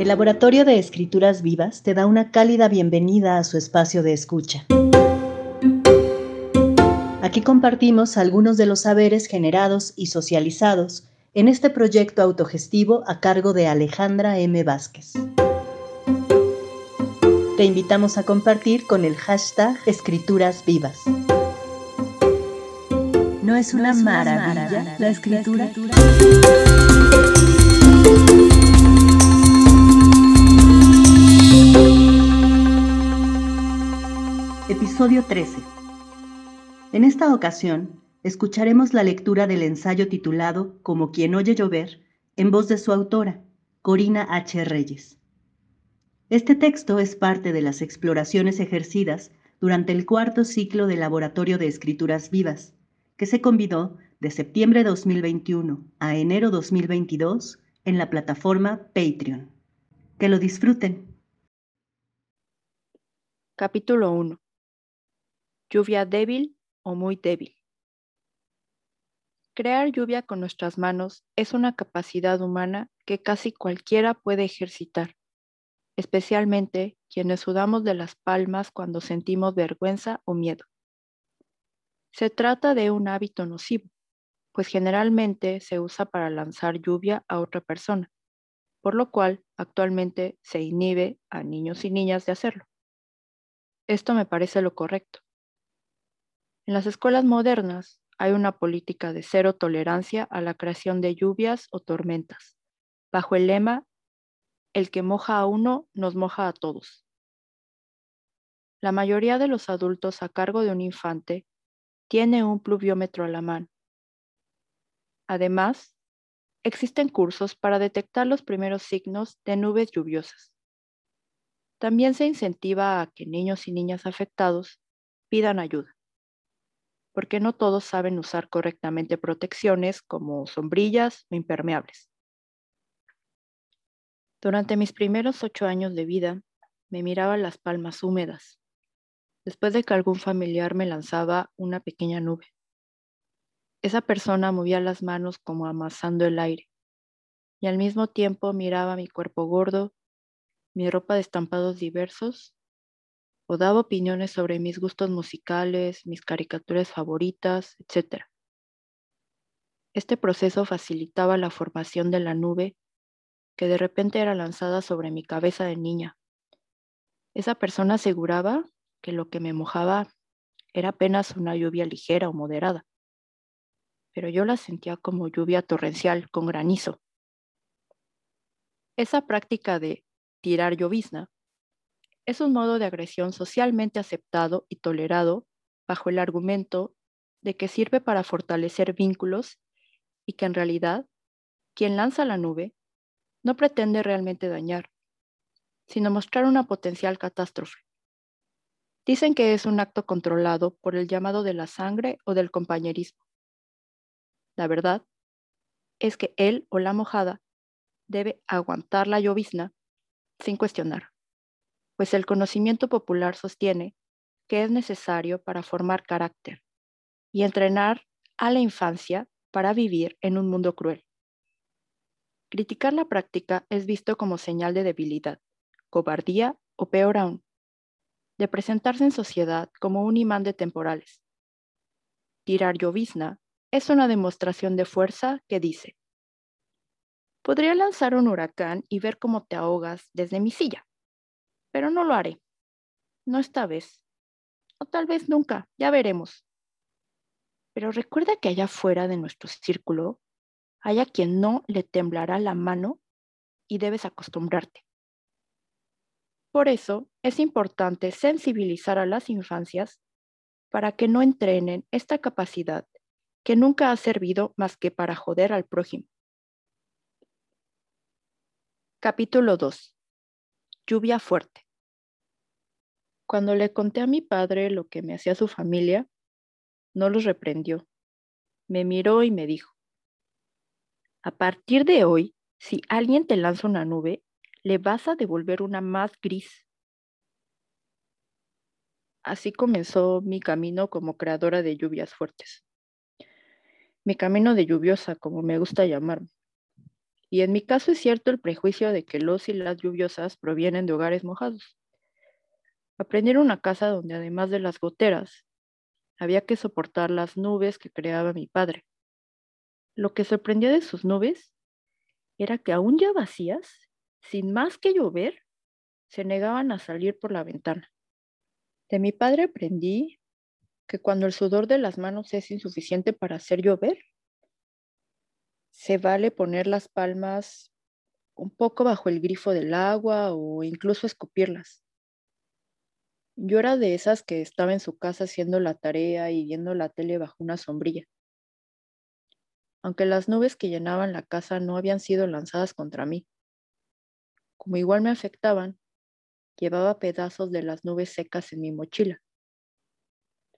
El Laboratorio de Escrituras Vivas te da una cálida bienvenida a su espacio de escucha. Aquí compartimos algunos de los saberes generados y socializados en este proyecto autogestivo a cargo de Alejandra M. Vázquez. Te invitamos a compartir con el hashtag Escrituras Vivas. ¿No es una, maravilla, la escritura? Episodio 13. En esta ocasión, escucharemos la lectura del ensayo titulado Como quien oye llover, en voz de su autora, Corina H. Reyes. Este texto es parte de las exploraciones ejercidas durante el cuarto ciclo del Laboratorio de Escrituras Vivas, que se convidó de septiembre 2021 a enero 2022 en la plataforma Patreon. Que lo disfruten. Capítulo 1. Lluvia débil o muy débil. Crear lluvia con nuestras manos es una capacidad humana que casi cualquiera puede ejercitar especialmente quienes sudamos de las palmas cuando sentimos vergüenza o miedo. Se trata de un hábito nocivo, pues generalmente se usa para lanzar lluvia a otra persona, por lo cual actualmente se inhibe a niños y niñas de hacerlo. Esto me parece lo correcto. En las escuelas modernas hay una política de cero tolerancia a la creación de lluvias o tormentas, bajo el lema el que moja a uno nos moja a todos. La mayoría de los adultos a cargo de un infante tiene un pluviómetro a la mano. Además, existen cursos para detectar los primeros signos de nubes lluviosas. También se incentiva a que niños y niñas afectados pidan ayuda, porque no todos saben usar correctamente protecciones como sombrillas o impermeables. Durante mis primeros ocho años de vida, me miraba las palmas húmedas, después de que algún familiar me lanzaba una pequeña nube. Esa persona movía las manos como amasando el aire, y al mismo tiempo miraba mi cuerpo gordo, mi ropa de estampados diversos, o daba opiniones sobre mis gustos musicales, mis caricaturas favoritas, etc. Este proceso facilitaba la formación de la nube que de repente era lanzada sobre mi cabeza de niña. Esa persona aseguraba que lo que me mojaba era apenas una lluvia ligera o moderada, pero yo la sentía como lluvia torrencial con granizo. Esa práctica de tirar llovizna es un modo de agresión socialmente aceptado y tolerado bajo el argumento de que sirve para fortalecer vínculos y que en realidad quien lanza la nube no pretende realmente dañar, sino mostrar una potencial catástrofe. Dicen que es un acto controlado por el llamado de la sangre o del compañerismo. La verdad es que él o la mojada debe aguantar la llovizna sin cuestionar, pues el conocimiento popular sostiene que es necesario para formar carácter y entrenar a la infancia para vivir en un mundo cruel. Criticar la práctica es visto como señal de debilidad, cobardía o peor aún, de presentarse en sociedad como un imán de temporales. Tirar llovizna es una demostración de fuerza que dice, podría lanzar un huracán y ver cómo te ahogas desde mi silla, pero no lo haré. No esta vez. O tal vez nunca, ya veremos. Pero recuerda que allá fuera de nuestro círculo haya quien no le temblará la mano y debes acostumbrarte. Por eso es importante sensibilizar a las infancias para que no entrenen esta capacidad que nunca ha servido más que para joder al prójimo. Capítulo 2. Lluvia fuerte. Cuando le conté a mi padre lo que me hacía su familia, no los reprendió. Me miró y me dijo, a partir de hoy, si alguien te lanza una nube, le vas a devolver una más gris. Así comenzó mi camino como creadora de lluvias fuertes. Mi camino de lluviosa, como me gusta llamarme. Y en mi caso es cierto el prejuicio de que los y las lluviosas provienen de hogares mojados. Aprendí en una casa donde además de las goteras, había que soportar las nubes que creaba mi padre. Lo que sorprendía de sus nubes era que aún ya vacías, sin más que llover, se negaban a salir por la ventana. De mi padre aprendí que cuando el sudor de las manos es insuficiente para hacer llover, se vale poner las palmas un poco bajo el grifo del agua o incluso escupirlas. Yo era de esas que estaba en su casa haciendo la tarea y viendo la tele bajo una sombrilla. Aunque las nubes que llenaban la casa no habían sido lanzadas contra mí. Como igual me afectaban, llevaba pedazos de las nubes secas en mi mochila.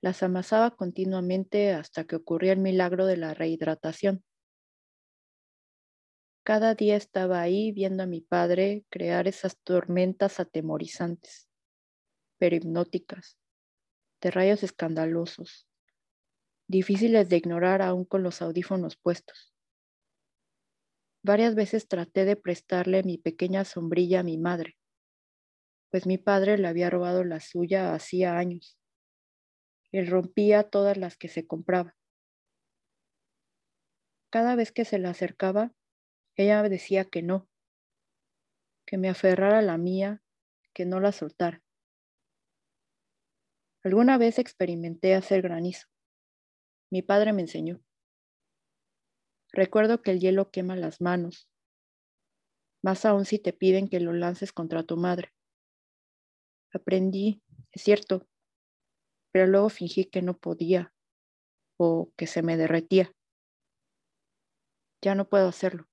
Las amasaba continuamente hasta que ocurría el milagro de la rehidratación. Cada día estaba ahí viendo a mi padre crear esas tormentas atemorizantes, pero hipnóticas, de rayos escandalosos, difíciles de ignorar aún con los audífonos puestos. Varias veces traté de prestarle mi pequeña sombrilla a mi madre, pues mi padre le había robado la suya hacía años. Él rompía todas las que se compraba. Cada vez que se la acercaba, ella decía que no, que me aferrara a la mía, que no la soltara. Alguna vez experimenté hacer granizo. Mi padre me enseñó. Recuerdo que el hielo quema las manos, más aún si te piden que lo lances contra tu madre. Aprendí, es cierto, pero luego fingí que no podía o que se me derretía. Ya no puedo hacerlo.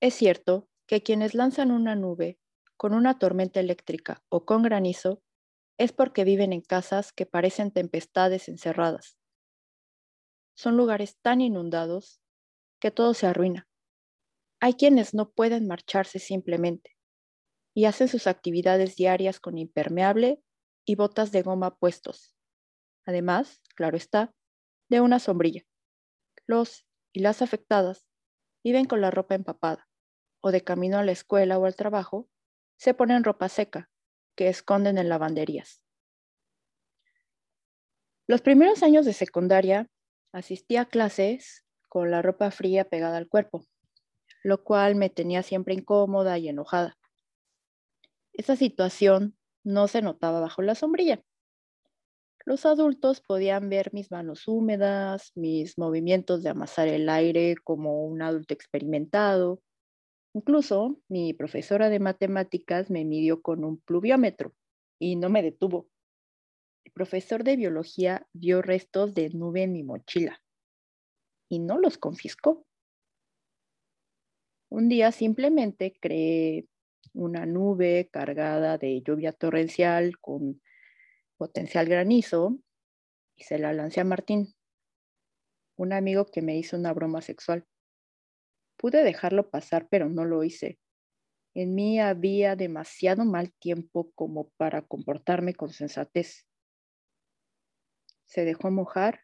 Es cierto que quienes lanzan una nube con una tormenta eléctrica o con granizo es porque viven en casas que parecen tempestades encerradas. Son lugares tan inundados que todo se arruina. Hay quienes no pueden marcharse simplemente y hacen sus actividades diarias con impermeable y botas de goma puestos. Además, claro está, de una sombrilla. Los y las afectadas viven con la ropa empapada o de camino a la escuela o al trabajo, se ponen ropa seca, que esconden en lavanderías. Los primeros años de secundaria asistí a clases con la ropa fría pegada al cuerpo, lo cual me tenía siempre incómoda y enojada. Esa situación no se notaba bajo la sombrilla. Los adultos podían ver mis manos húmedas, mis movimientos de amasar el aire como un adulto experimentado, Incluso mi profesora de matemáticas me midió con un pluviómetro y no me detuvo. El profesor de biología vio restos de nube en mi mochila y no los confiscó. Un día simplemente creé una nube cargada de lluvia torrencial con potencial granizo y se la lancé a Martín, un amigo que me hizo una broma sexual. Pude dejarlo pasar, pero no lo hice. En mí había demasiado mal tiempo como para comportarme con sensatez. Se dejó mojar.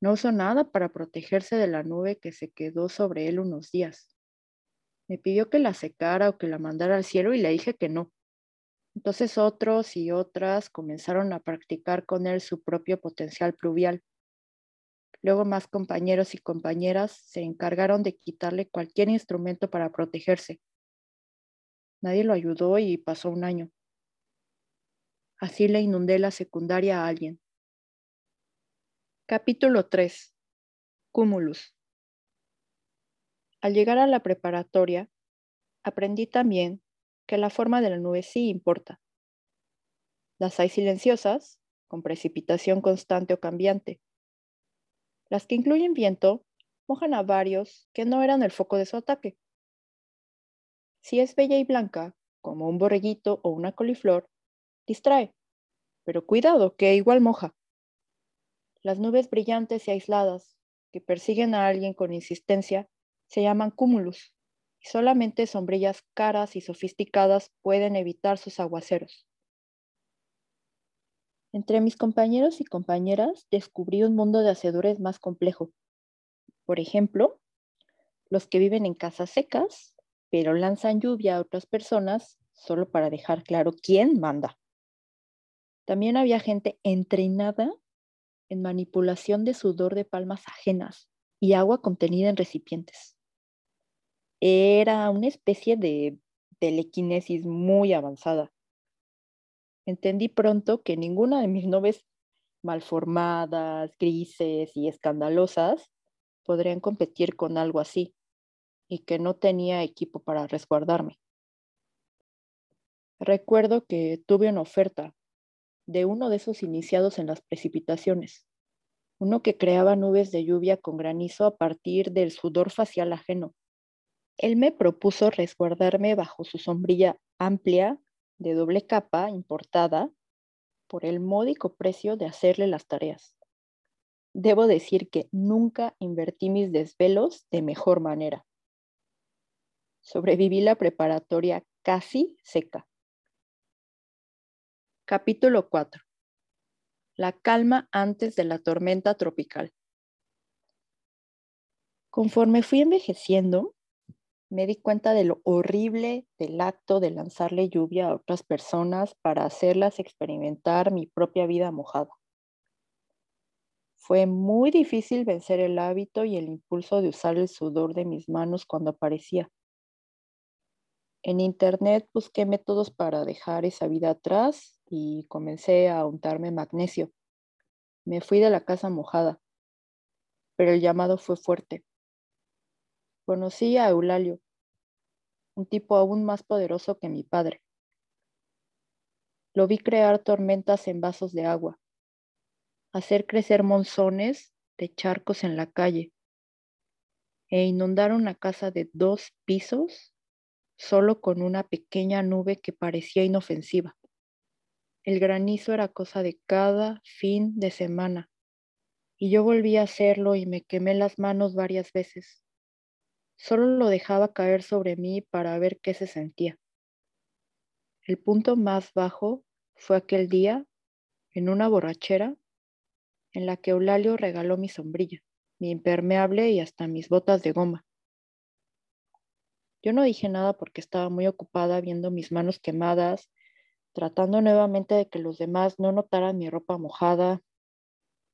No usó nada para protegerse de la nube que se quedó sobre él unos días. Me pidió que la secara o que la mandara al cielo y le dije que no. Entonces otros y otras comenzaron a practicar con él su propio potencial pluvial. Luego más compañeros y compañeras se encargaron de quitarle cualquier instrumento para protegerse. Nadie lo ayudó y pasó un año. Así le inundé la secundaria a alguien. Capítulo 3. Cúmulus. Al llegar a la preparatoria, aprendí también que la forma de la nube sí importa. Las hay silenciosas, con precipitación constante o cambiante, las que incluyen viento mojan a varios que no eran el foco de su ataque. Si es bella y blanca, como un borreguito o una coliflor, distrae, pero cuidado que igual moja. Las nubes brillantes y aisladas que persiguen a alguien con insistencia se llaman cúmulos y solamente sombrillas caras y sofisticadas pueden evitar sus aguaceros. Entre mis compañeros y compañeras descubrí un mundo de hacedores más complejo. Por ejemplo, los que viven en casas secas, pero lanzan lluvia a otras personas solo para dejar claro quién manda. También había gente entrenada en manipulación de sudor de palmas ajenas y agua contenida en recipientes. Era una especie de telequinesis muy avanzada. Entendí pronto que ninguna de mis noves malformadas, grises y escandalosas podrían competir con algo así y que no tenía equipo para resguardarme. Recuerdo que tuve una oferta de uno de esos iniciados en las precipitaciones, uno que creaba nubes de lluvia con granizo a partir del sudor facial ajeno. Él me propuso resguardarme bajo su sombrilla amplia de doble capa importada por el módico precio de hacerle las tareas. Debo decir que nunca invertí mis desvelos de mejor manera. Sobreviví la preparatoria casi seca. Capítulo 4. La calma antes de la tormenta tropical. Conforme fui envejeciendo, me di cuenta de lo horrible del acto de lanzarle lluvia a otras personas para hacerlas experimentar mi propia vida mojada. Fue muy difícil vencer el hábito y el impulso de usar el sudor de mis manos cuando aparecía. En internet busqué métodos para dejar esa vida atrás y comencé a untarme magnesio. Me fui de la casa mojada, pero el llamado fue fuerte. Conocí a Eulalio, un tipo aún más poderoso que mi padre. Lo vi crear tormentas en vasos de agua, hacer crecer monzones de charcos en la calle e inundar una casa de dos pisos solo con una pequeña nube que parecía inofensiva. El granizo era cosa de cada fin de semana, y yo volví a hacerlo y me quemé las manos varias veces. Solo lo dejaba caer sobre mí para ver qué se sentía. El punto más bajo fue aquel día, en una borrachera, en la que Eulalio regaló mi sombrilla, mi impermeable y hasta mis botas de goma. Yo no dije nada porque estaba muy ocupada viendo mis manos quemadas, tratando nuevamente de que los demás no notaran mi ropa mojada.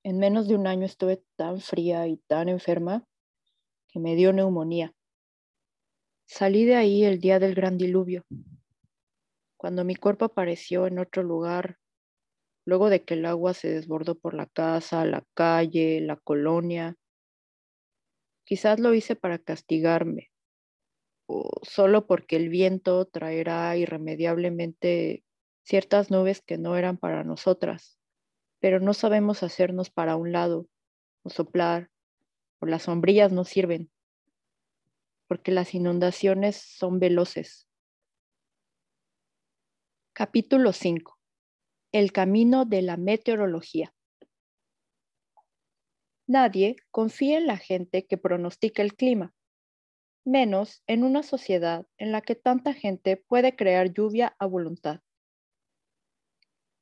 En menos de un año estuve tan fría y tan enferma que me dio neumonía. Salí de ahí el día del gran diluvio, cuando mi cuerpo apareció en otro lugar, luego de que el agua se desbordó por la casa, la calle, la colonia. Quizás lo hice para castigarme, o solo porque el viento traerá irremediablemente ciertas nubes que no eran para nosotras, pero no sabemos hacernos para un lado o soplar, las sombrillas no sirven, porque las inundaciones son veloces. Capítulo 5. El camino de la meteorología. Nadie confía en la gente que pronostica el clima menos en una sociedad en la que tanta gente puede crear lluvia a voluntad.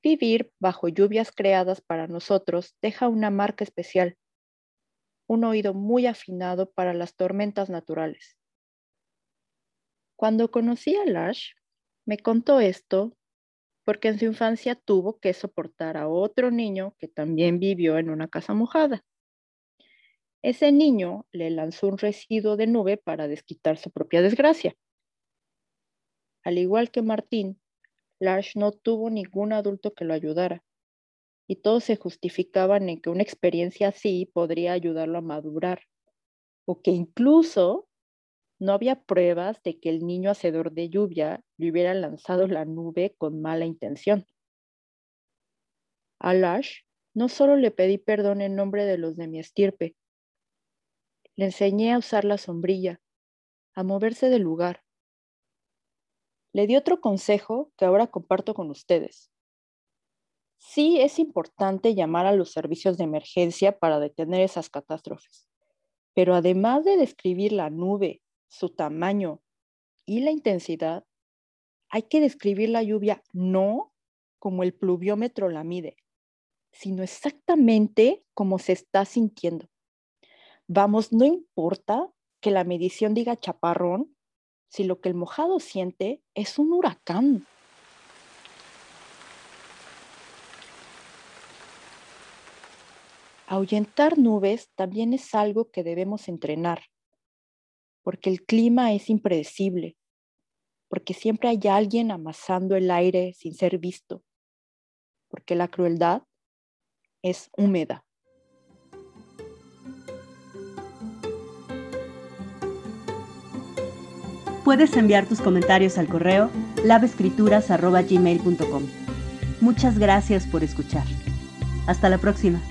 Vivir bajo lluvias creadas para nosotros deja una marca especial, un oído muy afinado para las tormentas naturales. Cuando conocí a Lash, me contó esto porque en su infancia tuvo que soportar a otro niño que también vivió en una casa mojada. Ese niño le lanzó un residuo de nube para desquitar su propia desgracia. Al igual que Martín, Lars no tuvo ningún adulto que lo ayudara, y todos se justificaban en que una experiencia así podría ayudarlo a madurar, o que incluso no había pruebas de que el niño hacedor de lluvia le hubiera lanzado la nube con mala intención. A Lars no solo le pedí perdón en nombre de los de mi estirpe, le enseñé a usar la sombrilla, a moverse del lugar. Le di otro consejo que ahora comparto con ustedes. Sí es importante llamar a los servicios de emergencia para detener esas catástrofes, pero además de describir la nube, su tamaño y la intensidad, hay que describir la lluvia no como el pluviómetro la mide, sino exactamente como se está sintiendo. Vamos, no importa que la medición diga chaparrón si lo que el mojado siente es un huracán? Ahuyentar nubes también es algo que debemos entrenar, porque el clima es impredecible, porque siempre hay alguien amasando el aire sin ser visto, porque la crueldad es húmeda. Puedes enviar tus comentarios al correo lavescrituras.gmail.com. Muchas gracias por escuchar. Hasta la próxima.